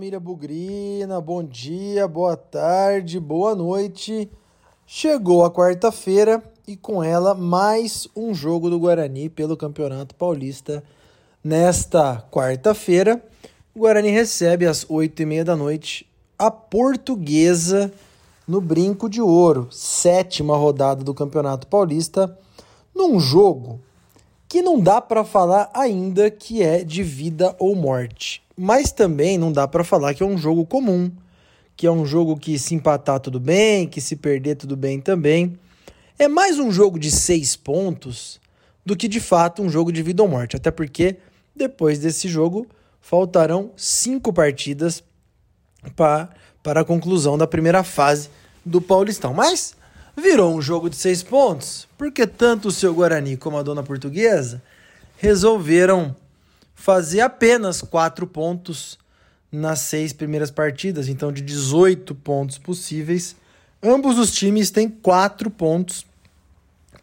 família Bugrina, bom dia, boa tarde, boa noite. Chegou a quarta-feira e com ela mais um jogo do Guarani pelo Campeonato Paulista. Nesta quarta-feira, o Guarani recebe às oito e meia da noite a Portuguesa no Brinco de Ouro, sétima rodada do Campeonato Paulista, num jogo que não dá para falar ainda que é de vida ou morte mas também não dá para falar que é um jogo comum, que é um jogo que se empatar tudo bem, que se perder tudo bem também. É mais um jogo de seis pontos do que de fato um jogo de vida ou morte, até porque depois desse jogo faltarão cinco partidas para, para a conclusão da primeira fase do Paulistão. Mas virou um jogo de seis pontos, porque tanto o seu Guarani como a dona portuguesa resolveram fazer apenas quatro pontos nas seis primeiras partidas, então de 18 pontos possíveis. Ambos os times têm quatro pontos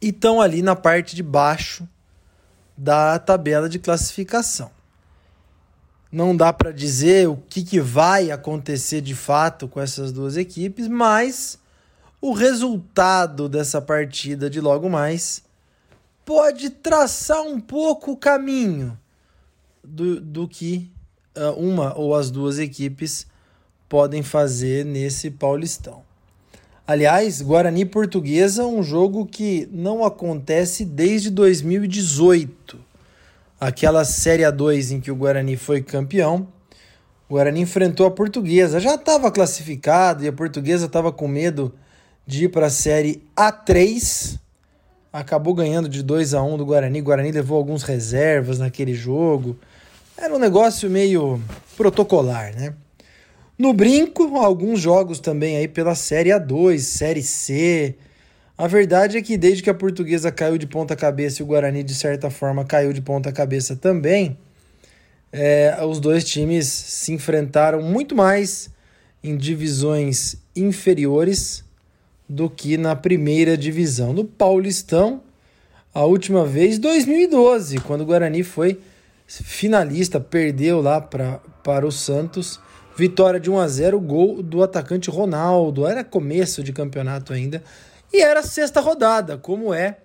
e estão ali na parte de baixo da tabela de classificação. Não dá para dizer o que, que vai acontecer de fato com essas duas equipes, mas o resultado dessa partida de logo mais pode traçar um pouco o caminho do, do que uh, uma ou as duas equipes podem fazer nesse Paulistão. Aliás, Guarani Portuguesa é um jogo que não acontece desde 2018. Aquela Série A2 em que o Guarani foi campeão. O Guarani enfrentou a Portuguesa. Já estava classificado e a Portuguesa estava com medo de ir para a Série A3. Acabou ganhando de 2 a 1 do Guarani. O Guarani levou alguns reservas naquele jogo. Era um negócio meio protocolar, né? No brinco, alguns jogos também aí pela Série A2, Série C. A verdade é que desde que a portuguesa caiu de ponta cabeça e o Guarani, de certa forma, caiu de ponta cabeça também, é, os dois times se enfrentaram muito mais em divisões inferiores do que na primeira divisão. No Paulistão, a última vez, 2012, quando o Guarani foi finalista, perdeu lá pra, para o Santos. Vitória de 1 a 0 gol do atacante Ronaldo. Era começo de campeonato ainda. E era sexta rodada, como é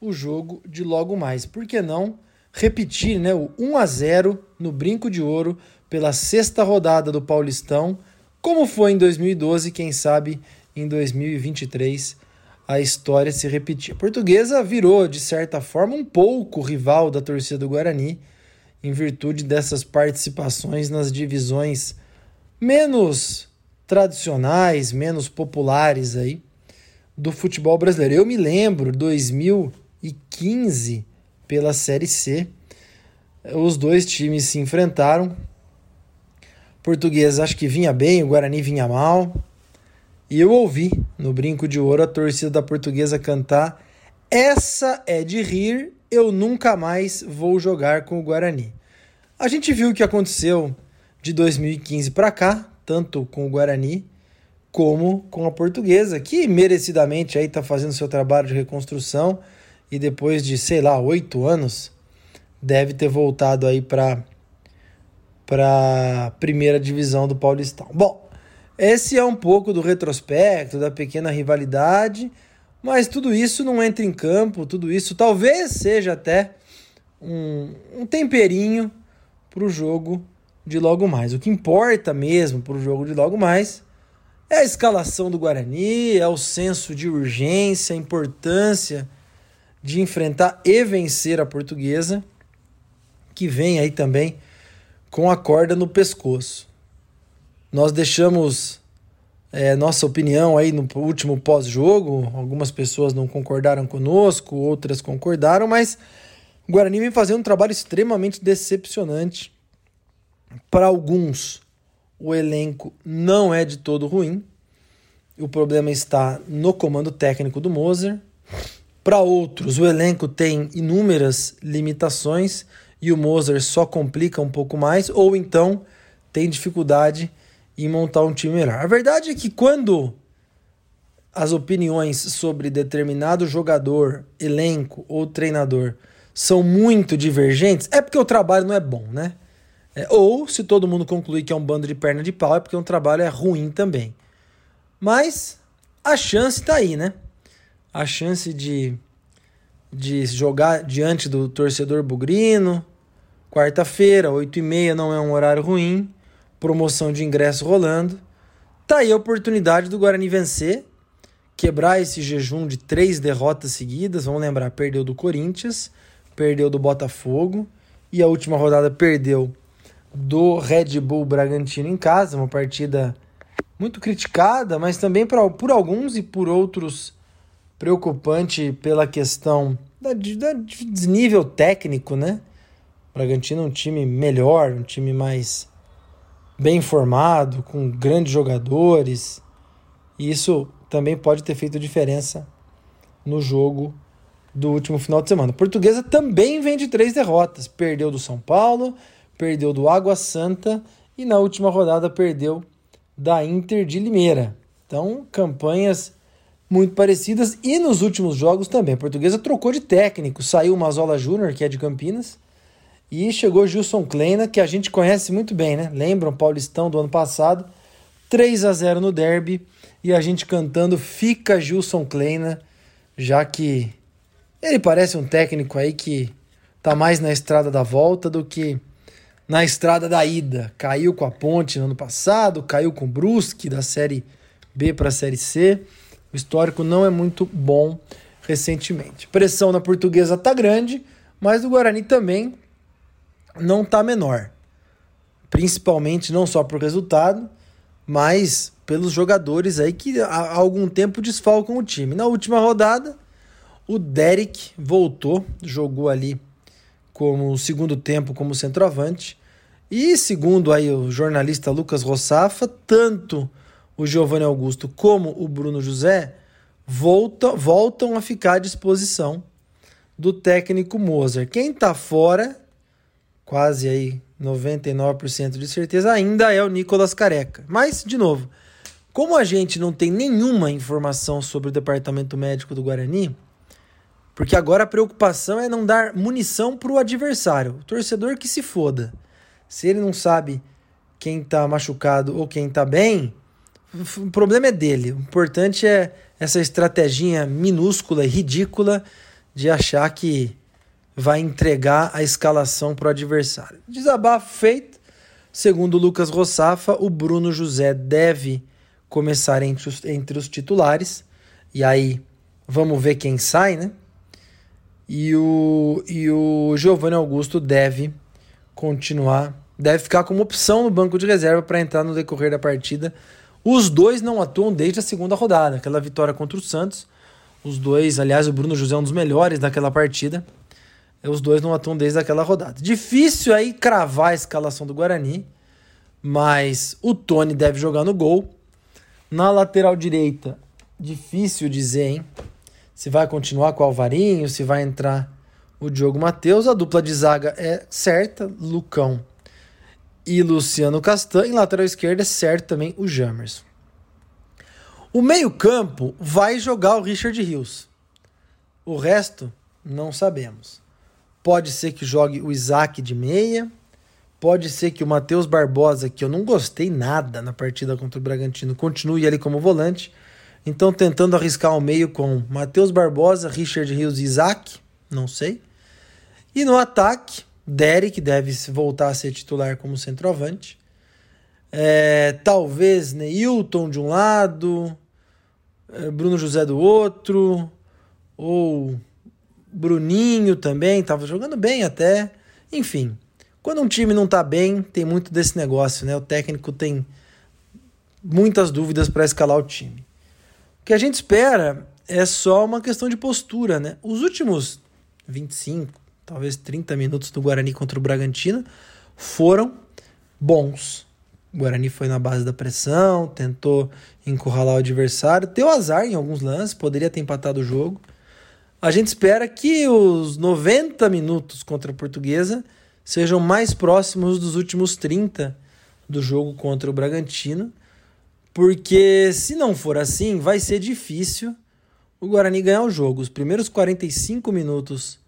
o jogo de logo mais. Por que não repetir né, o 1 a 0 no Brinco de Ouro pela sexta rodada do Paulistão, como foi em 2012, quem sabe em 2023 a história se repetir. A portuguesa virou, de certa forma, um pouco rival da torcida do Guarani em virtude dessas participações nas divisões menos tradicionais, menos populares aí do futebol brasileiro. Eu me lembro 2015 pela Série C, os dois times se enfrentaram. Português acho que vinha bem, o Guarani vinha mal. E eu ouvi no Brinco de Ouro a torcida da Portuguesa cantar: "Essa é de rir eu nunca mais vou jogar com o Guarani. A gente viu o que aconteceu de 2015 para cá, tanto com o Guarani como com a Portuguesa, que merecidamente aí está fazendo seu trabalho de reconstrução e depois de, sei lá, oito anos, deve ter voltado aí para para primeira divisão do Paulistão. Bom, esse é um pouco do retrospecto, da pequena rivalidade mas tudo isso não entra em campo, tudo isso talvez seja até um, um temperinho para o jogo de logo mais. O que importa mesmo para o jogo de logo mais é a escalação do Guarani, é o senso de urgência, a importância de enfrentar e vencer a portuguesa, que vem aí também com a corda no pescoço. Nós deixamos é, nossa opinião aí no último pós-jogo. Algumas pessoas não concordaram conosco, outras concordaram, mas o Guarani vem fazendo um trabalho extremamente decepcionante. Para alguns, o elenco não é de todo ruim. O problema está no comando técnico do Moser. Para outros, o elenco tem inúmeras limitações e o Moser só complica um pouco mais, ou então tem dificuldade e montar um time melhor. A verdade é que quando as opiniões sobre determinado jogador, elenco ou treinador são muito divergentes, é porque o trabalho não é bom, né? É, ou se todo mundo concluir que é um bando de perna de pau, é porque o trabalho é ruim também. Mas a chance está aí, né? A chance de, de jogar diante do torcedor bugrino. Quarta-feira, 8h30, não é um horário ruim. Promoção de ingresso rolando. Tá aí a oportunidade do Guarani vencer, quebrar esse jejum de três derrotas seguidas. Vamos lembrar, perdeu do Corinthians, perdeu do Botafogo e a última rodada perdeu do Red Bull Bragantino em casa, uma partida muito criticada, mas também por, por alguns e por outros preocupante pela questão da, da desnível técnico, né? O Bragantino é um time melhor, um time mais bem formado, com grandes jogadores. E isso também pode ter feito diferença no jogo do último final de semana. Portuguesa também vem de três derrotas. Perdeu do São Paulo, perdeu do Água Santa e na última rodada perdeu da Inter de Limeira. Então, campanhas muito parecidas e nos últimos jogos também. A portuguesa trocou de técnico, saiu o Mazola Júnior, que é de Campinas, e chegou Gilson Kleina, que a gente conhece muito bem, né? Lembram Paulistão do ano passado? 3 a 0 no derby e a gente cantando Fica Gilson Kleina, já que ele parece um técnico aí que tá mais na estrada da volta do que na estrada da ida. Caiu com a Ponte no ano passado, caiu com o Brusque da Série B para a Série C. O histórico não é muito bom recentemente. Pressão na portuguesa tá grande, mas o Guarani também não tá menor. Principalmente não só por resultado, mas pelos jogadores aí que há algum tempo desfalcam o time. Na última rodada, o Derek voltou, jogou ali como segundo tempo como centroavante. E segundo aí o jornalista Lucas Rossafa, tanto o Giovanni Augusto como o Bruno José voltam, voltam a ficar à disposição do técnico Mozart. Quem está fora, quase aí 99% de certeza, ainda é o Nicolas Careca. Mas, de novo, como a gente não tem nenhuma informação sobre o departamento médico do Guarani, porque agora a preocupação é não dar munição para o adversário, o torcedor que se foda. Se ele não sabe quem está machucado ou quem está bem, o problema é dele. O importante é essa estratégia minúscula e ridícula de achar que vai entregar a escalação para o adversário. Desabafo feito. Segundo Lucas Rossafa, o Bruno José deve começar entre os, entre os titulares. E aí, vamos ver quem sai, né? E o, e o Giovanni Augusto deve continuar, deve ficar como opção no banco de reserva para entrar no decorrer da partida os dois não atuam desde a segunda rodada, aquela vitória contra o Santos. Os dois, aliás, o Bruno José é um dos melhores daquela partida. Os dois não atuam desde aquela rodada. Difícil aí cravar a escalação do Guarani, mas o Tony deve jogar no gol. Na lateral direita, difícil dizer, hein? Se vai continuar com o Alvarinho, se vai entrar o Diogo Matheus. A dupla de zaga é certa, Lucão e Luciano Castan. Em lateral esquerda é certo também o Jamerson. O meio-campo vai jogar o Richard Rios. O resto não sabemos. Pode ser que jogue o Isaac de meia. Pode ser que o Matheus Barbosa, que eu não gostei nada na partida contra o Bragantino, continue ali como volante. Então, tentando arriscar o meio com Matheus Barbosa, Richard Rios e Isaac, não sei. E no ataque, Derek deve voltar a ser titular como centroavante. É, talvez Neilton de um lado, é, Bruno José do outro, ou Bruninho também, estava jogando bem até. Enfim, quando um time não está bem, tem muito desse negócio, né? O técnico tem muitas dúvidas para escalar o time. O que a gente espera é só uma questão de postura, né? Os últimos 25, talvez 30 minutos do Guarani contra o Bragantino foram bons. O Guarani foi na base da pressão, tentou encurralar o adversário, deu azar em alguns lances, poderia ter empatado o jogo. A gente espera que os 90 minutos contra a Portuguesa sejam mais próximos dos últimos 30 do jogo contra o Bragantino, porque se não for assim, vai ser difícil o Guarani ganhar o jogo. Os primeiros 45 minutos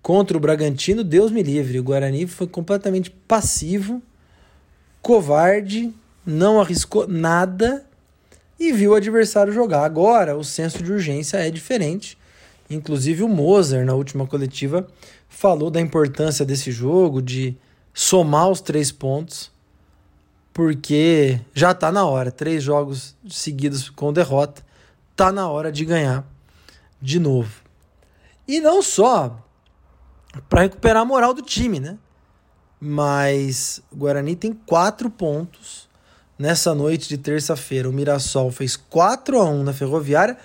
contra o Bragantino, Deus me livre. O Guarani foi completamente passivo, covarde, não arriscou nada e viu o adversário jogar. Agora, o senso de urgência é diferente. Inclusive, o Moser, na última coletiva, falou da importância desse jogo, de somar os três pontos, porque já está na hora. Três jogos seguidos com derrota, está na hora de ganhar de novo. E não só para recuperar a moral do time, né? Mas o Guarani tem quatro pontos nessa noite de terça-feira. O Mirassol fez 4 a 1 na Ferroviária,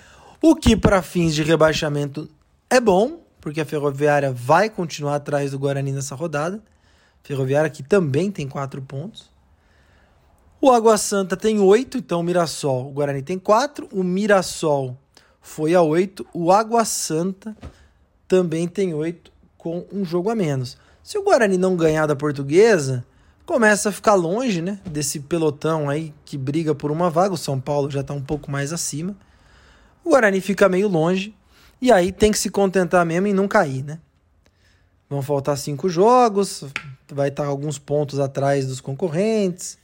o que para fins de rebaixamento é bom, porque a Ferroviária vai continuar atrás do Guarani nessa rodada. Ferroviária que também tem quatro pontos. O Água Santa tem oito, então o Mirassol, o Guarani tem quatro, o Mirassol foi a oito, o Água Santa também tem oito, com um jogo a menos. Se o Guarani não ganhar da Portuguesa, começa a ficar longe, né, desse pelotão aí que briga por uma vaga. O São Paulo já está um pouco mais acima. O Guarani fica meio longe e aí tem que se contentar mesmo em não cair, né? Vão faltar cinco jogos, vai estar alguns pontos atrás dos concorrentes.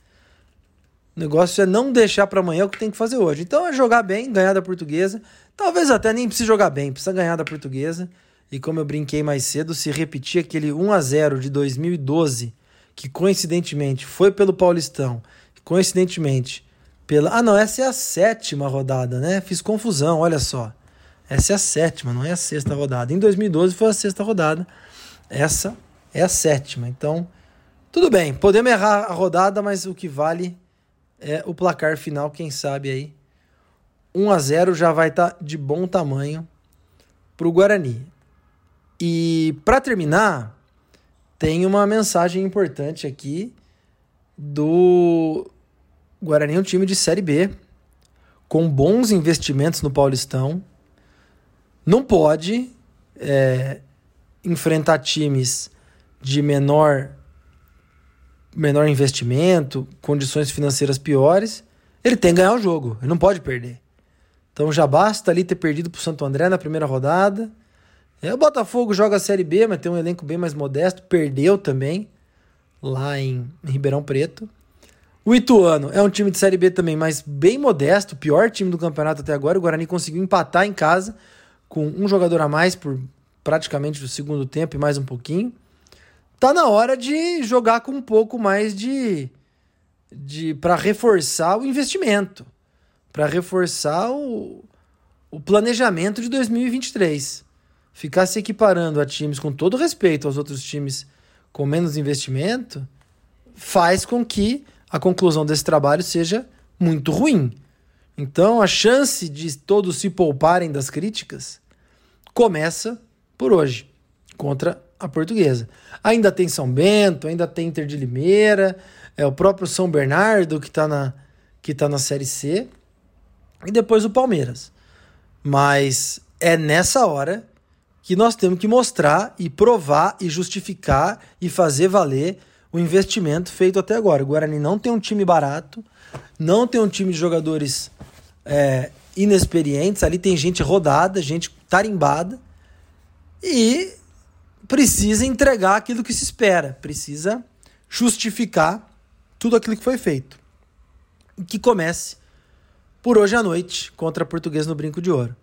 O negócio é não deixar para amanhã o que tem que fazer hoje. Então é jogar bem, ganhar da portuguesa. Talvez até nem precise jogar bem, precisa ganhar da portuguesa. E como eu brinquei mais cedo, se repetir aquele 1 a 0 de 2012, que coincidentemente foi pelo Paulistão, coincidentemente pela. Ah, não, essa é a sétima rodada, né? Fiz confusão, olha só. Essa é a sétima, não é a sexta rodada. Em 2012 foi a sexta rodada. Essa é a sétima. Então, tudo bem. Podemos errar a rodada, mas o que vale é o placar final, quem sabe aí. 1 a 0 já vai estar tá de bom tamanho para o Guarani. E para terminar, tem uma mensagem importante aqui do Guarani, um time de Série B, com bons investimentos no Paulistão, não pode é, enfrentar times de menor menor investimento, condições financeiras piores, ele tem que ganhar o jogo, ele não pode perder. Então já basta ali ter perdido para o Santo André na primeira rodada. É, o Botafogo joga a Série B, mas tem um elenco bem mais modesto, perdeu também lá em, em Ribeirão Preto. O Ituano é um time de Série B também, mas bem modesto, pior time do campeonato até agora. O Guarani conseguiu empatar em casa com um jogador a mais por praticamente o segundo tempo e mais um pouquinho. Tá na hora de jogar com um pouco mais de, de para reforçar o investimento, para reforçar o, o planejamento de 2023. Ficar se equiparando a times com todo respeito aos outros times com menos investimento faz com que a conclusão desse trabalho seja muito ruim. Então, a chance de todos se pouparem das críticas começa por hoje, contra a portuguesa. Ainda tem São Bento, ainda tem Inter de Limeira, é o próprio São Bernardo que está na, que tá na Série C, e depois o Palmeiras. Mas é nessa hora que nós temos que mostrar e provar e justificar e fazer valer o investimento feito até agora. O Guarani não tem um time barato, não tem um time de jogadores é, inexperientes, ali tem gente rodada, gente tarimbada e precisa entregar aquilo que se espera, precisa justificar tudo aquilo que foi feito. Que comece por hoje à noite contra a Portuguesa no Brinco de Ouro.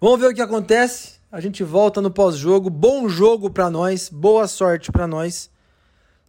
Vamos ver o que acontece. A gente volta no pós-jogo. Bom jogo para nós, boa sorte para nós